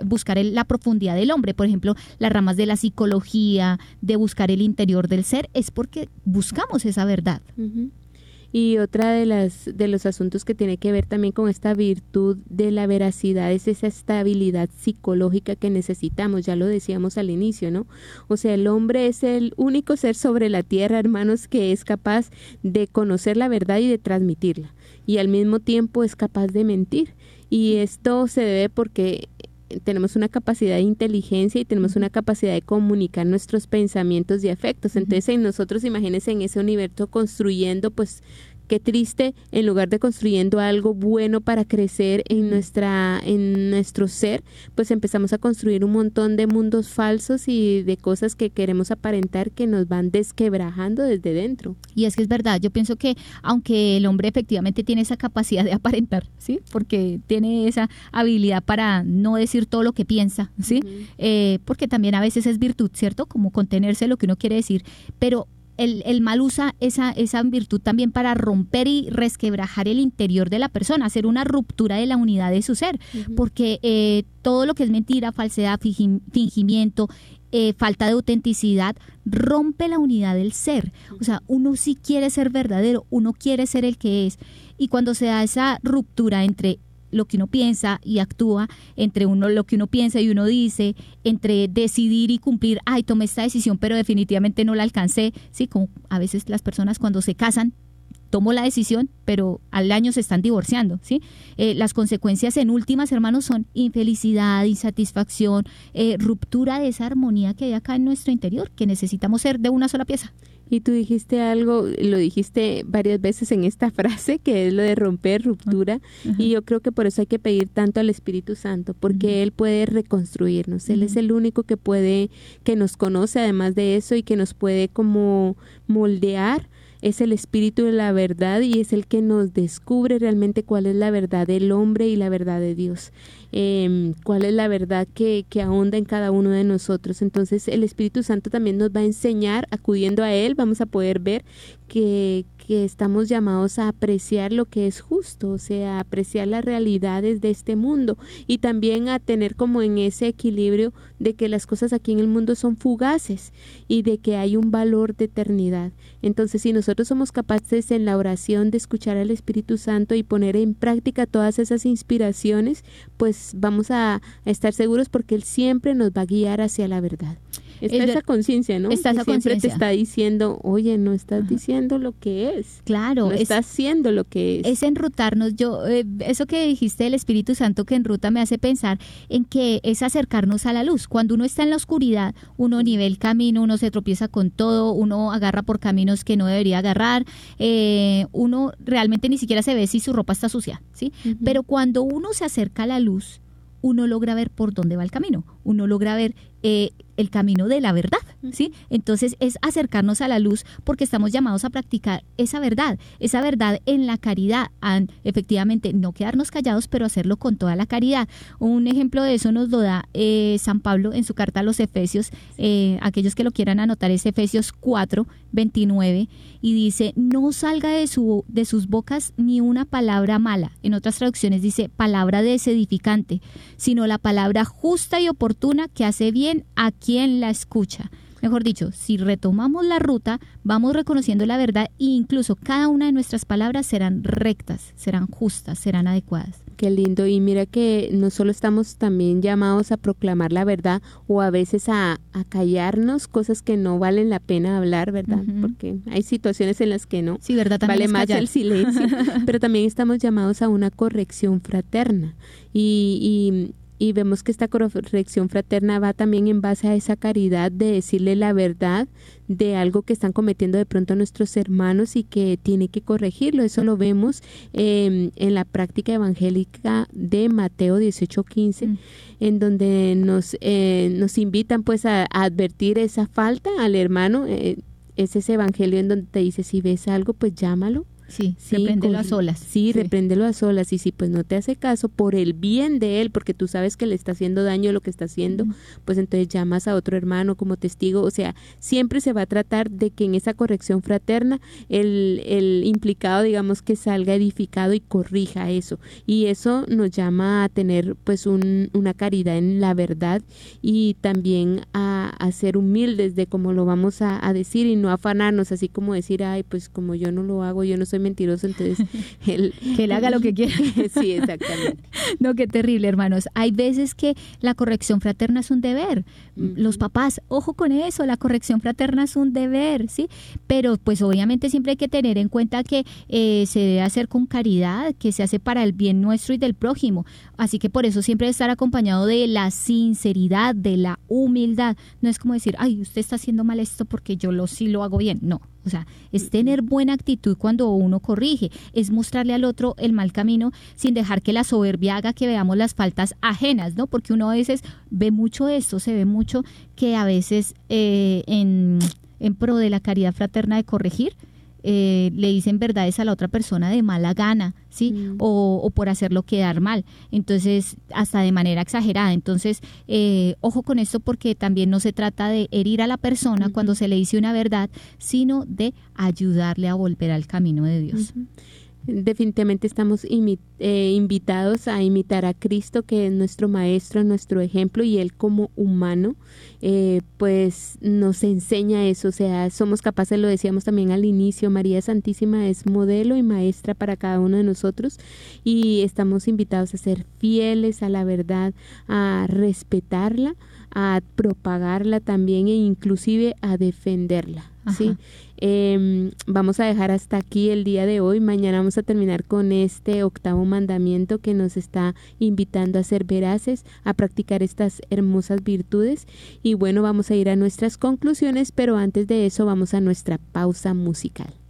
buscar la profundidad del hombre. Por ejemplo, las ramas de la psicología, de buscar el interior del ser, es porque buscamos esa verdad. Y otra de las de los asuntos que tiene que ver también con esta virtud de la veracidad es esa estabilidad psicológica que necesitamos, ya lo decíamos al inicio, ¿no? O sea, el hombre es el único ser sobre la tierra, hermanos, que es capaz de conocer la verdad y de transmitirla, y al mismo tiempo es capaz de mentir. Y esto se debe porque tenemos una capacidad de inteligencia y tenemos una capacidad de comunicar nuestros pensamientos y afectos. Entonces, en nosotros, imagínense en ese universo construyendo, pues, qué triste, en lugar de construyendo algo bueno para crecer en nuestra, en nuestro ser, pues empezamos a construir un montón de mundos falsos y de cosas que queremos aparentar que nos van desquebrajando desde dentro. Y es que es verdad, yo pienso que aunque el hombre efectivamente tiene esa capacidad de aparentar, ¿sí? Porque tiene esa habilidad para no decir todo lo que piensa, ¿sí? Eh, porque también a veces es virtud, ¿cierto? Como contenerse lo que uno quiere decir, pero el, mal usa esa, esa virtud también para romper y resquebrajar el interior de la persona, hacer una ruptura de la unidad de su ser, porque eh, todo lo que es mentira, falsedad, fingimiento, eh, falta de autenticidad, rompe la unidad del ser. O sea, uno sí quiere ser verdadero, uno quiere ser el que es. Y cuando se da esa ruptura entre lo que uno piensa y actúa, entre uno lo que uno piensa y uno dice, entre decidir y cumplir, ay, tomé esta decisión, pero definitivamente no la alcancé, sí, como a veces las personas cuando se casan tomo la decisión, pero al año se están divorciando, ¿sí? Eh, las consecuencias en últimas, hermanos, son infelicidad, insatisfacción, eh, ruptura de esa armonía que hay acá en nuestro interior, que necesitamos ser de una sola pieza. Y tú dijiste algo, lo dijiste varias veces en esta [laughs] frase, que es lo de romper, ruptura, y yo creo que por eso hay que pedir tanto al Espíritu Santo, porque Él puede reconstruirnos, Él es el único que puede, que nos conoce además de eso y que nos puede como moldear. Es el espíritu de la verdad y es el que nos descubre realmente cuál es la verdad del hombre y la verdad de Dios. Em, cuál es la verdad que, que ahonda en cada uno de nosotros. Entonces el Espíritu Santo también nos va a enseñar, acudiendo a Él, vamos a poder ver que, que estamos llamados a apreciar lo que es justo, o sea, a apreciar las realidades de este mundo y también a tener como en ese equilibrio de que las cosas aquí en el mundo son fugaces y de que hay un valor de eternidad. Entonces, si nosotros somos capaces en la oración de escuchar al Espíritu Santo y poner en práctica todas esas inspiraciones, pues vamos a, estar seguros porque Él siempre nos va a guiar hacia la verdad. Está esa conciencia, ¿no? Está esa siempre te está diciendo, oye, no estás diciendo lo que es. Claro. No estás haciendo lo que es. Es enrutarnos. Yo, eh, eso que dijiste del Espíritu Santo que enruta me hace pensar en que es acercarnos a la luz. Cuando uno está en la oscuridad, uno nivel el camino, uno se tropieza con todo, uno agarra por caminos que no debería agarrar, eh, uno realmente ni siquiera se ve si su ropa está sucia, ¿sí? Pero cuando uno se acerca a la luz, uno logra ver por dónde va el camino uno logra ver eh, el camino de la verdad, ¿sí? Entonces es acercarnos a la luz porque estamos llamados a practicar esa verdad, esa verdad en la caridad, efectivamente no quedarnos callados, pero hacerlo con toda la caridad. Un ejemplo de eso nos lo da eh, San Pablo en su carta a los Efesios, eh, aquellos que lo quieran anotar es Efesios 4, 29, y dice, no salga de, su, de sus bocas ni una palabra mala, en otras traducciones dice palabra desedificante, sino la palabra justa y oportuna que hace bien a quien la escucha. Mejor dicho, si retomamos la ruta, vamos reconociendo la verdad e incluso cada una de nuestras palabras serán rectas, serán justas, serán adecuadas. Qué lindo. Y mira que no solo estamos también llamados a proclamar la verdad o a veces a, callarnos cosas que no valen la pena hablar, ¿verdad? Porque hay situaciones en las que no. Sí, ¿verdad? vale más el silencio. [laughs] pero también estamos llamados a una corrección fraterna. y, y vemos que esta corrección fraterna va también en base a esa caridad de decirle la verdad de algo que están cometiendo de pronto nuestros hermanos y que tiene que corregirlo. Eso lo vemos em, en la práctica evangélica de Mateo 18:15, mm. en donde nos, eh, nos invitan pues a, advertir esa falta al hermano. Eh, es ese evangelio en donde te dice, si ves algo, pues llámalo Sí, sí repréndelo a solas. Sí, repréndelo a solas. Y si pues no te hace caso por el bien de él, porque tú sabes que le está haciendo daño lo que está haciendo, pues entonces llamas a otro hermano como testigo. O sea, siempre se va a tratar de que en esa corrección fraterna el, el implicado, digamos, que salga edificado y corrija eso. Y eso nos llama a tener pues un, una caridad en la verdad y también a, a ser humildes de cómo lo vamos a, a decir y no afanarnos, así como decir, ay, pues como yo no lo hago, yo no soy mentiroso, entonces [laughs] él, que él haga lo que quiera. [laughs] sí, exactamente. No, qué terrible, hermanos. Hay veces que la corrección fraterna es un deber. Los papás, ojo con eso, la corrección fraterna es un deber, ¿sí? Pero pues obviamente siempre hay que tener en cuenta que eh, se debe hacer con caridad, que se hace para el bien nuestro y del prójimo. Así que por eso siempre debe estar acompañado de la sinceridad, de la humildad. No es como decir, ay, usted está haciendo mal esto porque yo lo sí lo hago bien. No, o sea, es tener buena actitud cuando uno corrige, es mostrarle al otro el mal camino sin dejar que la soberbia haga que veamos las faltas ajenas, ¿no? Porque uno a veces ve mucho esto, se ve mucho que a veces eh, en, en pro de la caridad fraterna de corregir, eh, le dicen verdades a la otra persona de mala gana, ¿sí? Mm. O, por hacerlo quedar mal. Entonces, hasta de manera exagerada. Entonces, eh, ojo con esto porque también no se trata de herir a la persona cuando se le dice una verdad, sino de ayudarle a volver al camino de Dios definitivamente estamos eh, invitados a imitar a Cristo, que es nuestro Maestro, nuestro ejemplo, y Él como humano, eh, pues nos enseña eso, o sea, somos capaces, lo decíamos también al inicio, María Santísima es modelo y maestra para cada uno de nosotros, y estamos invitados a ser fieles a la verdad, a respetarla, a propagarla también e inclusive a defenderla. ¿sí? Em, vamos a dejar hasta aquí el día de hoy. Mañana vamos a terminar con este octavo mandamiento que nos está invitando a ser veraces, a practicar estas hermosas virtudes. Y bueno, vamos a ir a nuestras conclusiones, pero antes de eso vamos a nuestra pausa musical.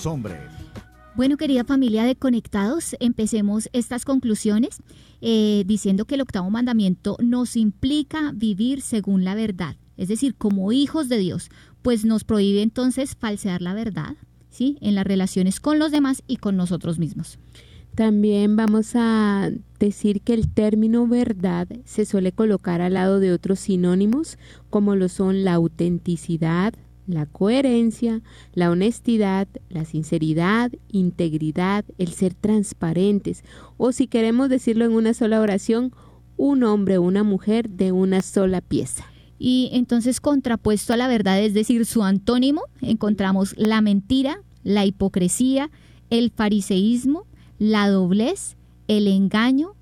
Los hombres. Bueno, querida familia de Conectados, empecemos estas conclusiones eh, diciendo que el octavo mandamiento nos implica vivir según la verdad, es decir, como hijos de Dios, pues nos prohíbe entonces falsear la verdad, ¿sí? En las relaciones con los demás y con nosotros mismos. También vamos a decir que el término verdad se suele colocar al lado de otros sinónimos como lo son la autenticidad, la coherencia, la honestidad, la sinceridad, integridad, el ser transparentes o si queremos decirlo en una sola oración, un hombre o una mujer de una sola pieza. Y entonces contrapuesto a la verdad, es decir, su antónimo, encontramos la mentira, la hipocresía, el fariseísmo, la doblez, el engaño,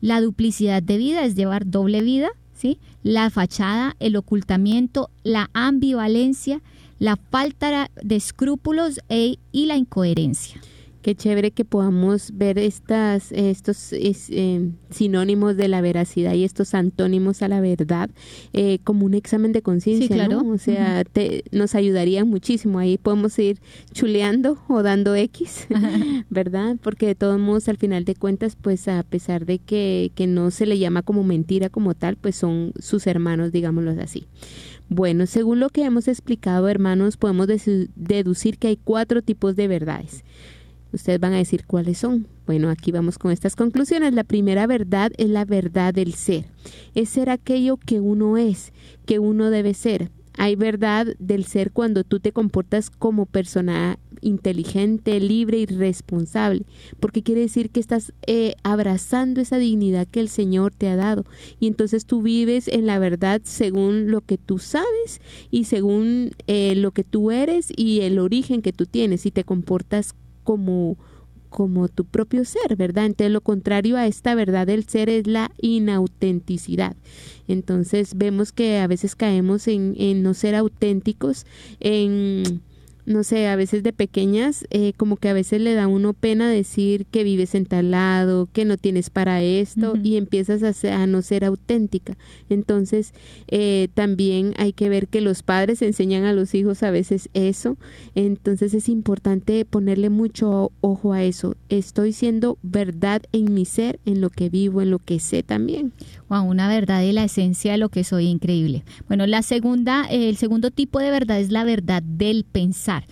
la duplicidad de vida, es llevar doble vida, ¿sí? La fachada, el ocultamiento, la ambivalencia, la falta de escrúpulos e- y la incoherencia. Qué chévere que podamos ver estas, estos es, eh, sinónimos de la veracidad y estos antónimos a la verdad eh, como un examen de conciencia, Sí, claro. ¿no? O sea, te- nos ayudaría muchísimo. Ahí podemos ir chuleando o dando X, [laughs] ¿verdad? Porque de todos modos, al final de cuentas, pues a pesar de que, que no se le llama como mentira como tal, pues son sus hermanos, digámoslo así. Bueno, según lo que hemos explicado, hermanos, podemos deducir que hay cuatro tipos de verdades. Ustedes van a decir cuáles son. Bueno, aquí vamos con estas conclusiones. La primera verdad es la verdad del ser. Es ser aquello que uno es, que uno debe ser. Hay verdad del ser cuando tú te comportas como persona inteligente, libre y responsable, porque quiere decir que estás eh, abrazando esa dignidad que el Señor te ha dado. Y entonces tú vives en la verdad según lo que tú sabes y según eh, lo que tú eres y el origen que tú tienes y te comportas como como tu propio ser, ¿verdad? Entonces lo contrario a esta verdad del ser es la inautenticidad. Entonces vemos que a veces caemos en, en no ser auténticos, en no sé, a veces de pequeñas, eh, como que a veces le da a uno pena decir que vives en tal lado, que no tienes para esto, y empiezas a, ser- a no ser auténtica. Entonces, eh, también hay que ver que los padres enseñan a los hijos a veces eso. Entonces, es importante ponerle mucho ojo a eso. Estoy siendo verdad en mi ser, en lo que vivo, en lo que sé también. Wow, una verdad y la esencia de lo que soy increíble. Bueno, la segunda, eh, el segundo tipo de verdad es la verdad del pensar.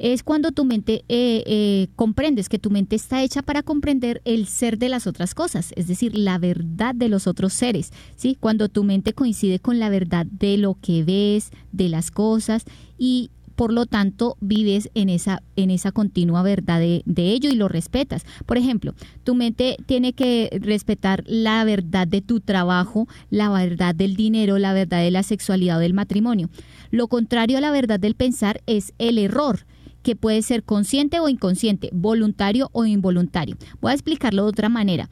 Es cuando tu mente eh, eh, comprendes que tu mente está hecha para comprender el ser de las otras cosas, es decir, la verdad de los otros seres. ¿sí? Cuando tu mente coincide con la verdad de lo que ves, de las cosas y por lo tanto vives en esa, en esa continua verdad de, ello y lo respetas. Por ejemplo, tu mente tiene que respetar la verdad de tu trabajo, la verdad del dinero, la verdad de la sexualidad o del matrimonio. Lo contrario a la verdad del pensar es el error que puede ser consciente o inconsciente, voluntario o involuntario. Voy a explicarlo de otra manera.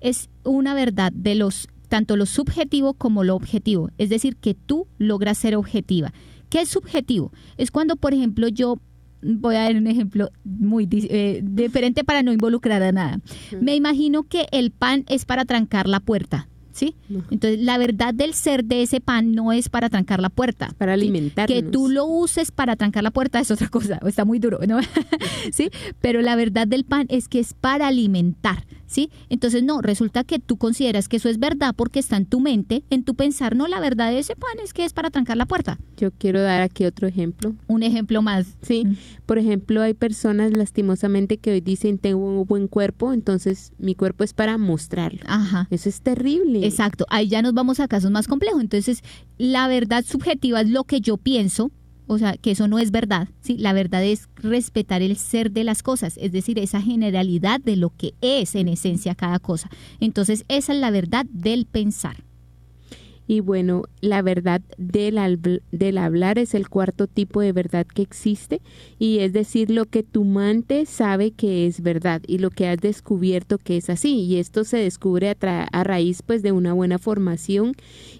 Es una verdad de los tanto lo subjetivo como lo objetivo, es decir, que tú logras ser objetiva. ¿Qué es subjetivo? Es cuando, por ejemplo, yo voy a dar un ejemplo muy eh, diferente para no involucrar a nada. Me imagino que el pan es para trancar la puerta, ¿sí? No. Entonces, la verdad del ser de ese pan no es para trancar la puerta. Para ¿sí? alimentarnos. Que tú lo uses para trancar la puerta es otra cosa, [laughs] está muy duro, ¿no? [laughs] ¿Sí? Pero la verdad del pan es que es para alimentar, ¿sí? Entonces, no, resulta que tú consideras que eso es verdad porque está en tu mente, en tu pensar, no, la verdad de ese pan es que es para trancar la puerta. Yo quiero dar aquí otro ejemplo. Un ejemplo más. Sí, Mm. por ejemplo, hay personas lastimosamente que hoy dicen tengo un buen cuerpo, entonces mi cuerpo es para mostrarlo. Ajá. Eso es terrible. Exacto, ahí ya nos vamos a casos más complejos. Entonces, la verdad subjetiva es lo que yo pienso, o sea, que eso no es verdad, ¿sí? La verdad es respetar el ser de las cosas, es decir, esa generalidad de lo que es en esencia cada cosa. Entonces, esa es la verdad del pensar. Y bueno, la verdad del, del hablar es el cuarto tipo de verdad que existe y es decir, lo que tu mente sabe que es verdad y lo que has descubierto que es así. Y esto se descubre a raíz pues de una buena formación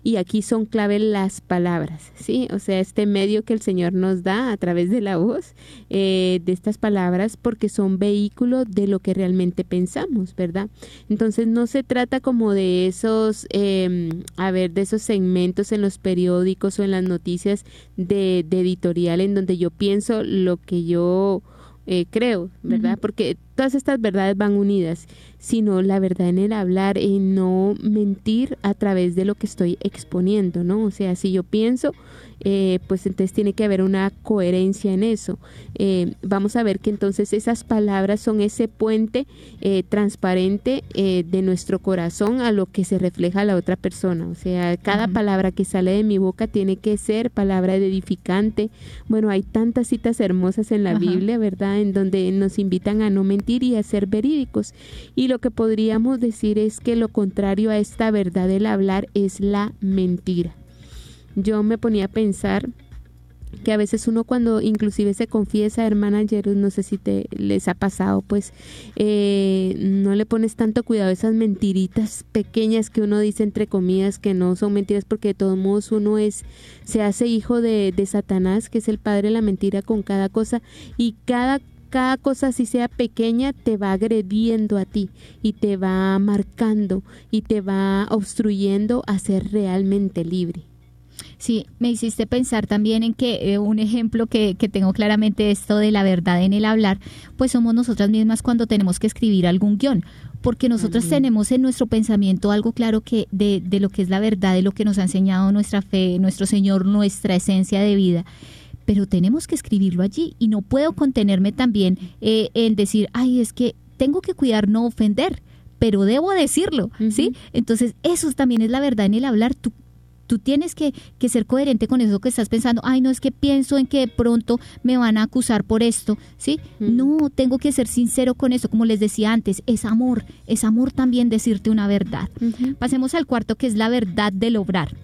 y aquí son clave las palabras, ¿sí? O sea, este medio que el Señor nos da a través de la voz eh, de estas palabras porque son vehículo de lo que realmente pensamos, ¿verdad? Entonces no se trata como de esos, eh, a ver, de esos segmentos en los periódicos o en las noticias de, de editorial en donde yo pienso lo que yo eh, creo, ¿verdad? Porque todas estas verdades van unidas, sino la verdad en el hablar, en no mentir a través de lo que estoy exponiendo, ¿no? O sea, si yo pienso, eh, pues entonces tiene que haber una coherencia en eso. Eh, vamos a ver que entonces esas palabras son ese puente eh, transparente de nuestro corazón a lo que se refleja la otra persona. O sea, cada palabra que sale de mi boca tiene que ser palabra edificante. Bueno, hay tantas citas hermosas en la. Biblia, ¿verdad? En donde nos invitan a no mentir y a ser verídicos. Y lo que podríamos decir es que lo contrario a esta verdad del hablar es la mentira. Yo me ponía a pensar que a veces uno cuando inclusive se confiesa, hermana Jerus, no sé si te les ha pasado, pues eh, no le pones tanto cuidado a esas mentiritas pequeñas que uno dice entre comillas que no son mentiras porque de todos modos uno es se hace hijo de, de Satanás, que es el padre de la mentira con cada cosa y cada cada cosa así sea pequeña te va agrediendo a ti y te va marcando y te va obstruyendo a ser realmente libre. Sí, me hiciste pensar también en que eh, un ejemplo que, que tengo claramente esto de la verdad en el hablar, pues somos nosotras mismas cuando tenemos que escribir algún guion, porque nosotras tenemos en nuestro pensamiento algo claro que de, de lo que es la verdad, de lo que nos ha enseñado nuestra fe, nuestro Señor, nuestra esencia de vida. Pero tenemos que escribirlo allí y no puedo contenerme también eh, en decir, ay, es que tengo que cuidar no ofender, pero debo decirlo, ¿sí? Entonces, eso también es la verdad en el hablar. Tú tú tienes que, que ser coherente con eso que estás pensando. Ay, no es que pienso en que de pronto me van a acusar por esto, ¿sí? No, tengo que ser sincero con eso. Como les decía antes, es amor, es amor también decirte una verdad. Pasemos al cuarto, que es la verdad del obrar.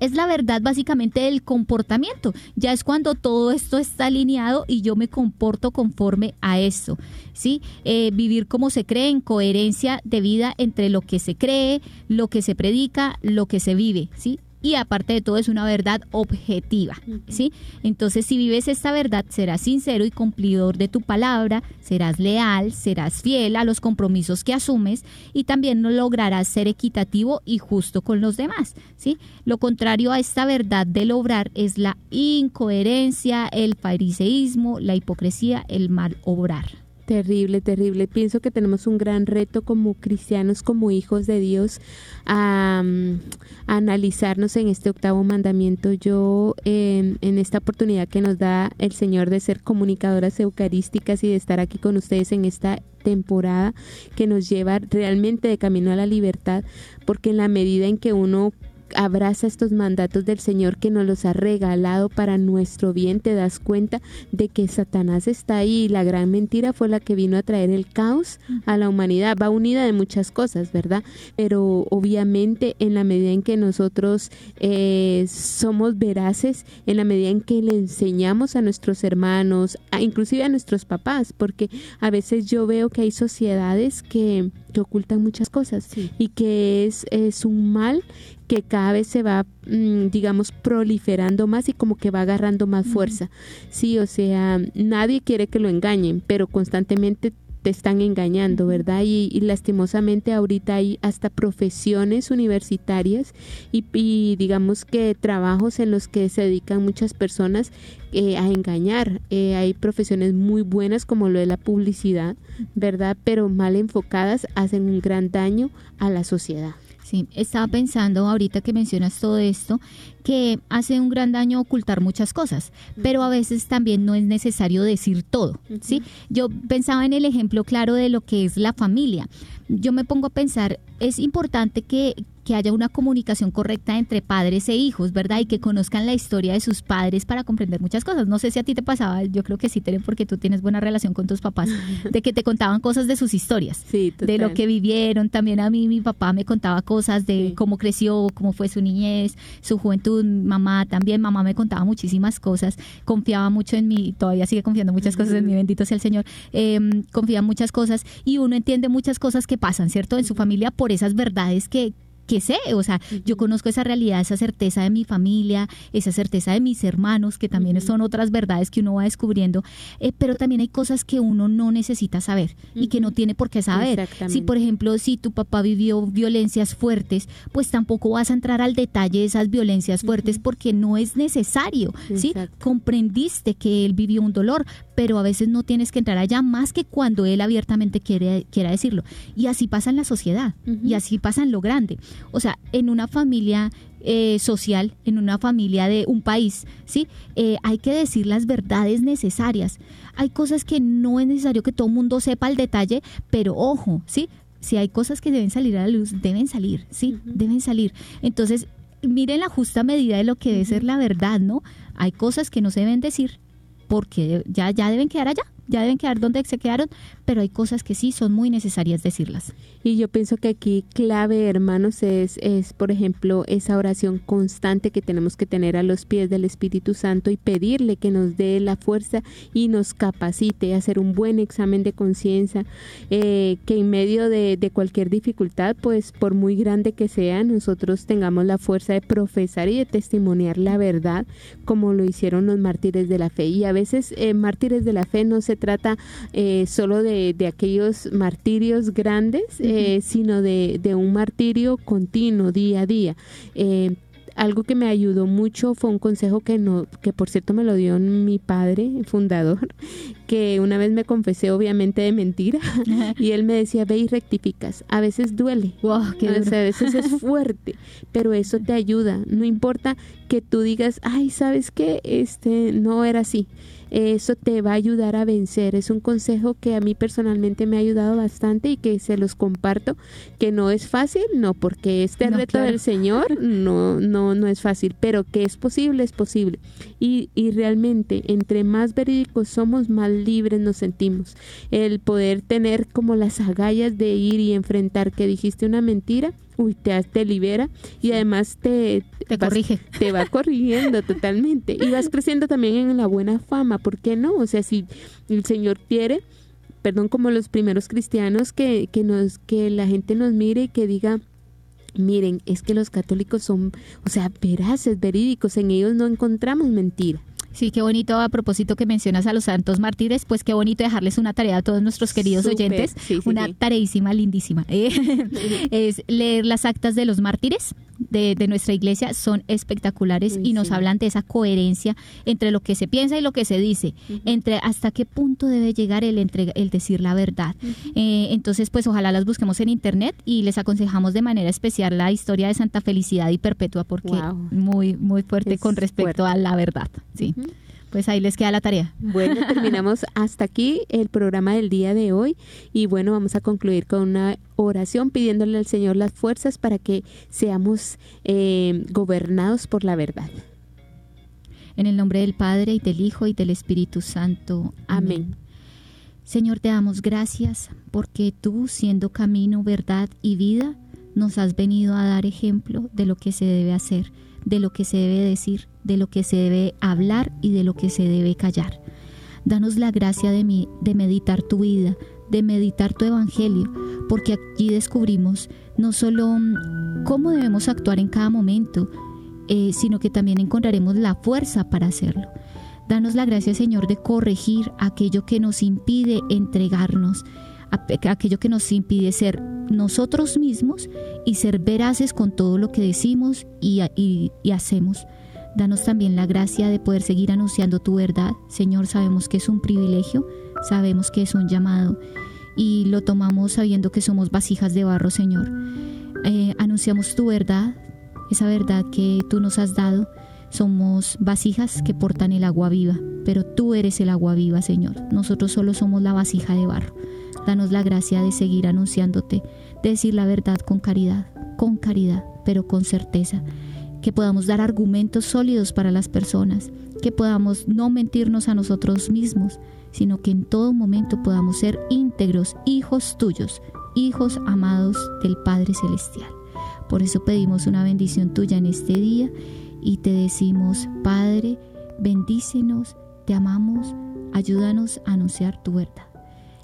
Es la verdad básicamente del comportamiento. Ya es cuando todo esto está alineado y yo me comporto conforme a esto. ¿sí? Eh, vivir como se cree en coherencia de vida entre lo que se cree, lo que se predica, lo que se vive. ¿sí? Y aparte de todo es una verdad objetiva, ¿sí? Entonces, si vives esta verdad, serás sincero y cumplidor de tu palabra, serás leal, serás fiel a los compromisos que asumes y también lograrás ser equitativo y justo con los demás, ¿sí? Lo contrario a esta verdad del obrar es la incoherencia, el fariseísmo, la hipocresía, el mal obrar. Terrible, terrible. Pienso que tenemos un gran reto como cristianos, como hijos de Dios, a, mm, analizarnos en este octavo mandamiento. Yo, eh, en esta oportunidad que nos da el Señor de ser comunicadoras eucarísticas y de estar aquí con ustedes en esta temporada que nos lleva realmente de camino a la libertad, porque en la medida en que uno abraza estos mandatos del Señor que nos los ha regalado para nuestro bien, te das cuenta de que Satanás está ahí y la gran mentira fue la que vino a traer el caos a la humanidad. Va unida de muchas cosas, ¿verdad? Pero obviamente en la medida en que nosotros eh, somos veraces, en la medida en que le enseñamos a nuestros hermanos, a, inclusive a nuestros papás, porque a veces yo veo que hay sociedades que, que ocultan muchas cosas y que es, es un mal que cada vez se va, mm, digamos, proliferando más y como que va agarrando más fuerza. Sí, o sea, nadie quiere que lo engañen, pero constantemente te están engañando, ¿verdad? Y, y lastimosamente ahorita hay hasta profesiones universitarias y, y digamos que trabajos en los que se dedican muchas personas eh, a engañar. Eh, hay profesiones muy buenas como lo de la publicidad, ¿verdad? Pero mal enfocadas hacen un gran daño a la sociedad. Sí, estaba pensando ahorita que mencionas todo esto, que hace un gran daño ocultar muchas cosas, pero a veces también no es necesario decir todo, ¿sí? Yo pensaba en el ejemplo claro de lo que es la familia. Yo me pongo a pensar, es importante que, que haya una comunicación correcta entre padres e hijos, ¿verdad? Y que conozcan la historia de sus padres para comprender muchas cosas. No sé si a ti te pasaba, yo creo que sí, Tere, porque tú tienes buena relación con tus papás, [laughs] de que te contaban cosas de sus historias, Sí, de lo que vivieron. También a mí mi papá me contaba cosas de Sí. cómo creció, cómo fue su niñez, su juventud. Mamá también, mamá me contaba muchísimas cosas. Confiaba mucho en mí, todavía sigue confiando muchas cosas en mí, bendito sea el Señor. Eh, confía en muchas cosas y uno entiende muchas cosas que pasan, ¿cierto? En su familia por esas verdades que que sé, o sea, yo conozco esa realidad, esa certeza de mi familia, esa certeza de mis hermanos, que también son otras verdades que uno va descubriendo, eh, pero también hay cosas que uno no necesita saber y que no tiene por qué saber. Si, por ejemplo, si tu papá vivió violencias fuertes, pues tampoco vas a entrar al detalle de esas violencias fuertes porque no es necesario, ¿sí? Comprendiste que él vivió un dolor, pero a veces no tienes que entrar allá más que cuando él abiertamente quiere, quiera decirlo. Y así pasa en la sociedad, y así pasa en lo grande. O sea, en una familia eh, social, en una familia de un país, ¿sí? Eh, hay que decir las verdades necesarias. Hay cosas que no es necesario que todo el mundo sepa al detalle, pero ojo, ¿sí? Si hay cosas que deben salir a la luz, deben salir, ¿sí? Deben salir. Entonces, miren la justa medida de lo que debe ser la verdad, ¿no? Hay cosas que no se deben decir porque ya, ya deben quedar allá, ya deben quedar donde se quedaron, pero hay cosas que sí son muy necesarias decirlas. Y yo pienso que aquí clave, hermanos, es, es, por ejemplo, esa oración constante que tenemos que tener a los pies del Espíritu Santo y pedirle que nos dé la fuerza y nos capacite a hacer un buen examen de conciencia, eh, que en medio de, de cualquier dificultad, pues por muy grande que sea, nosotros tengamos la fuerza de profesar y de testimoniar la verdad, como lo hicieron los mártires de la fe. Y a veces eh, mártires de la fe no se trata eh, solo de, de aquellos martirios grandes, eh, sino de, de un martirio continuo, día a día. Eh, algo que me ayudó mucho fue un consejo que no, que por cierto me lo dio mi padre, fundador, [laughs] que una vez me confesé obviamente de mentira [laughs] y él me decía, ve y rectificas. A veces duele, Wow, qué o duro. sea, a veces es [laughs] fuerte, pero eso te ayuda. No importa que tú digas, ay, ¿sabes qué? Este no era así. Eso te va a ayudar a vencer. Es un consejo que a mí personalmente me ha ayudado bastante y que se los comparto, que no es fácil, no, porque este No, reto claro. del Señor [laughs] no, no, no es fácil, pero que es posible, es posible. Y, y realmente, entre más verídicos somos, más libres nos sentimos. El poder tener como las agallas de ir y enfrentar que dijiste una mentira, uy, te, te libera y además te, Te vas- corrige. [laughs] te va corrigiendo totalmente y vas creciendo también en la buena fama, ¿por qué no? O sea, si el Señor quiere, perdón, como los primeros cristianos que, que nos que la gente nos mire y que diga Miren, es que los católicos son, o sea, veraces, verídicos, en ellos no encontramos mentira. Sí, qué bonito a propósito que mencionas a los santos mártires, pues qué bonito dejarles una tarea a todos nuestros queridos Súper, oyentes, sí, sí, una sí. tareísima, lindísima. Eh, [laughs] es leer las actas de los mártires de, de nuestra iglesia, son espectaculares y nos sí. hablan de esa coherencia entre lo que se piensa y lo que se dice, entre hasta qué punto debe llegar el, entrega- el decir la verdad. Eh, entonces, pues ojalá las busquemos en internet y les aconsejamos de manera especial la historia de Santa Felicidad y Perpetua porque Wow. muy, muy fuerte Es con respecto fuerte. a la verdad. Sí. Pues ahí les queda la tarea. Bueno, [laughs] terminamos hasta aquí el programa del día de hoy y bueno, vamos a concluir con una oración pidiéndole al Señor las fuerzas para que seamos eh, gobernados por la verdad. En el nombre del Padre y del Hijo y del Espíritu Santo. Amén. Amén. Señor, te damos gracias porque tú, siendo camino, verdad y vida, nos has venido a dar ejemplo de lo que se debe hacer, de lo que se debe decir, de lo que se debe hablar y de lo que se debe callar. Danos la gracia de, de meditar tu vida, de meditar tu evangelio, porque aquí descubrimos no solo mm, cómo debemos actuar en cada momento, eh, sino que también encontraremos la fuerza para hacerlo. Danos la gracia, Señor, de corregir aquello que nos impide entregarnos aquello que nos impide ser nosotros mismos y ser veraces con todo lo que decimos y, hacemos. Danos también la gracia de poder seguir anunciando tu verdad. Señor, sabemos que es un privilegio, sabemos que es un llamado y lo tomamos sabiendo que somos vasijas de barro, Señor. Eh, anunciamos tu verdad, esa verdad que tú nos has dado. Somos vasijas que portan el agua viva, pero tú eres el agua viva, Señor. Nosotros solo somos la vasija de barro. Danos la gracia de seguir anunciándote, de decir la verdad con caridad, con caridad, pero con certeza que podamos dar argumentos sólidos para las personas, que podamos no mentirnos a nosotros mismos, sino que en todo momento podamos ser íntegros, hijos tuyos, hijos amados del Padre Celestial. Por eso pedimos una bendición tuya en este día y te decimos, Padre, bendícenos, te amamos, ayúdanos a anunciar tu verdad.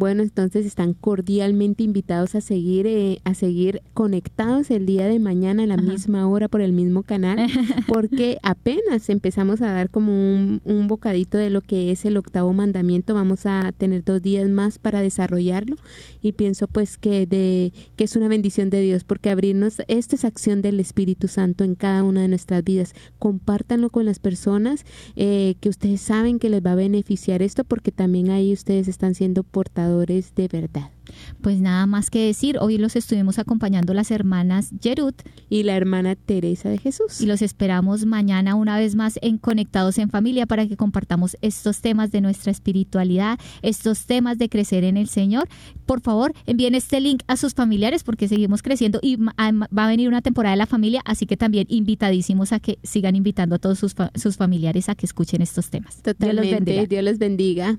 Bueno, entonces están cordialmente invitados a seguir, eh, a seguir conectados el día de mañana a la misma hora por el mismo canal, [laughs] porque apenas empezamos a dar como un, un, bocadito de lo que es el octavo mandamiento. Vamos a tener dos días más para desarrollarlo y pienso pues que de que es una bendición de Dios porque abrirnos esta es acción del Espíritu Santo en cada una de nuestras vidas. Compártanlo con las personas eh, que ustedes saben que les va a beneficiar esto porque también ahí ustedes están siendo portadores de verdad. Pues nada más que decir, hoy los estuvimos acompañando las hermanas Jerut y la hermana Teresa de Jesús. Y los esperamos mañana una vez más en Conectados en Familia para que compartamos estos temas de nuestra espiritualidad, estos temas de crecer en el Señor. Por favor, envíen este link a sus familiares porque seguimos creciendo y va a venir una temporada de la familia, así que también invitadísimos a que sigan invitando a todos sus, sus familiares a que escuchen estos temas. Totalmente. Dios los bendiga. Dios los bendiga.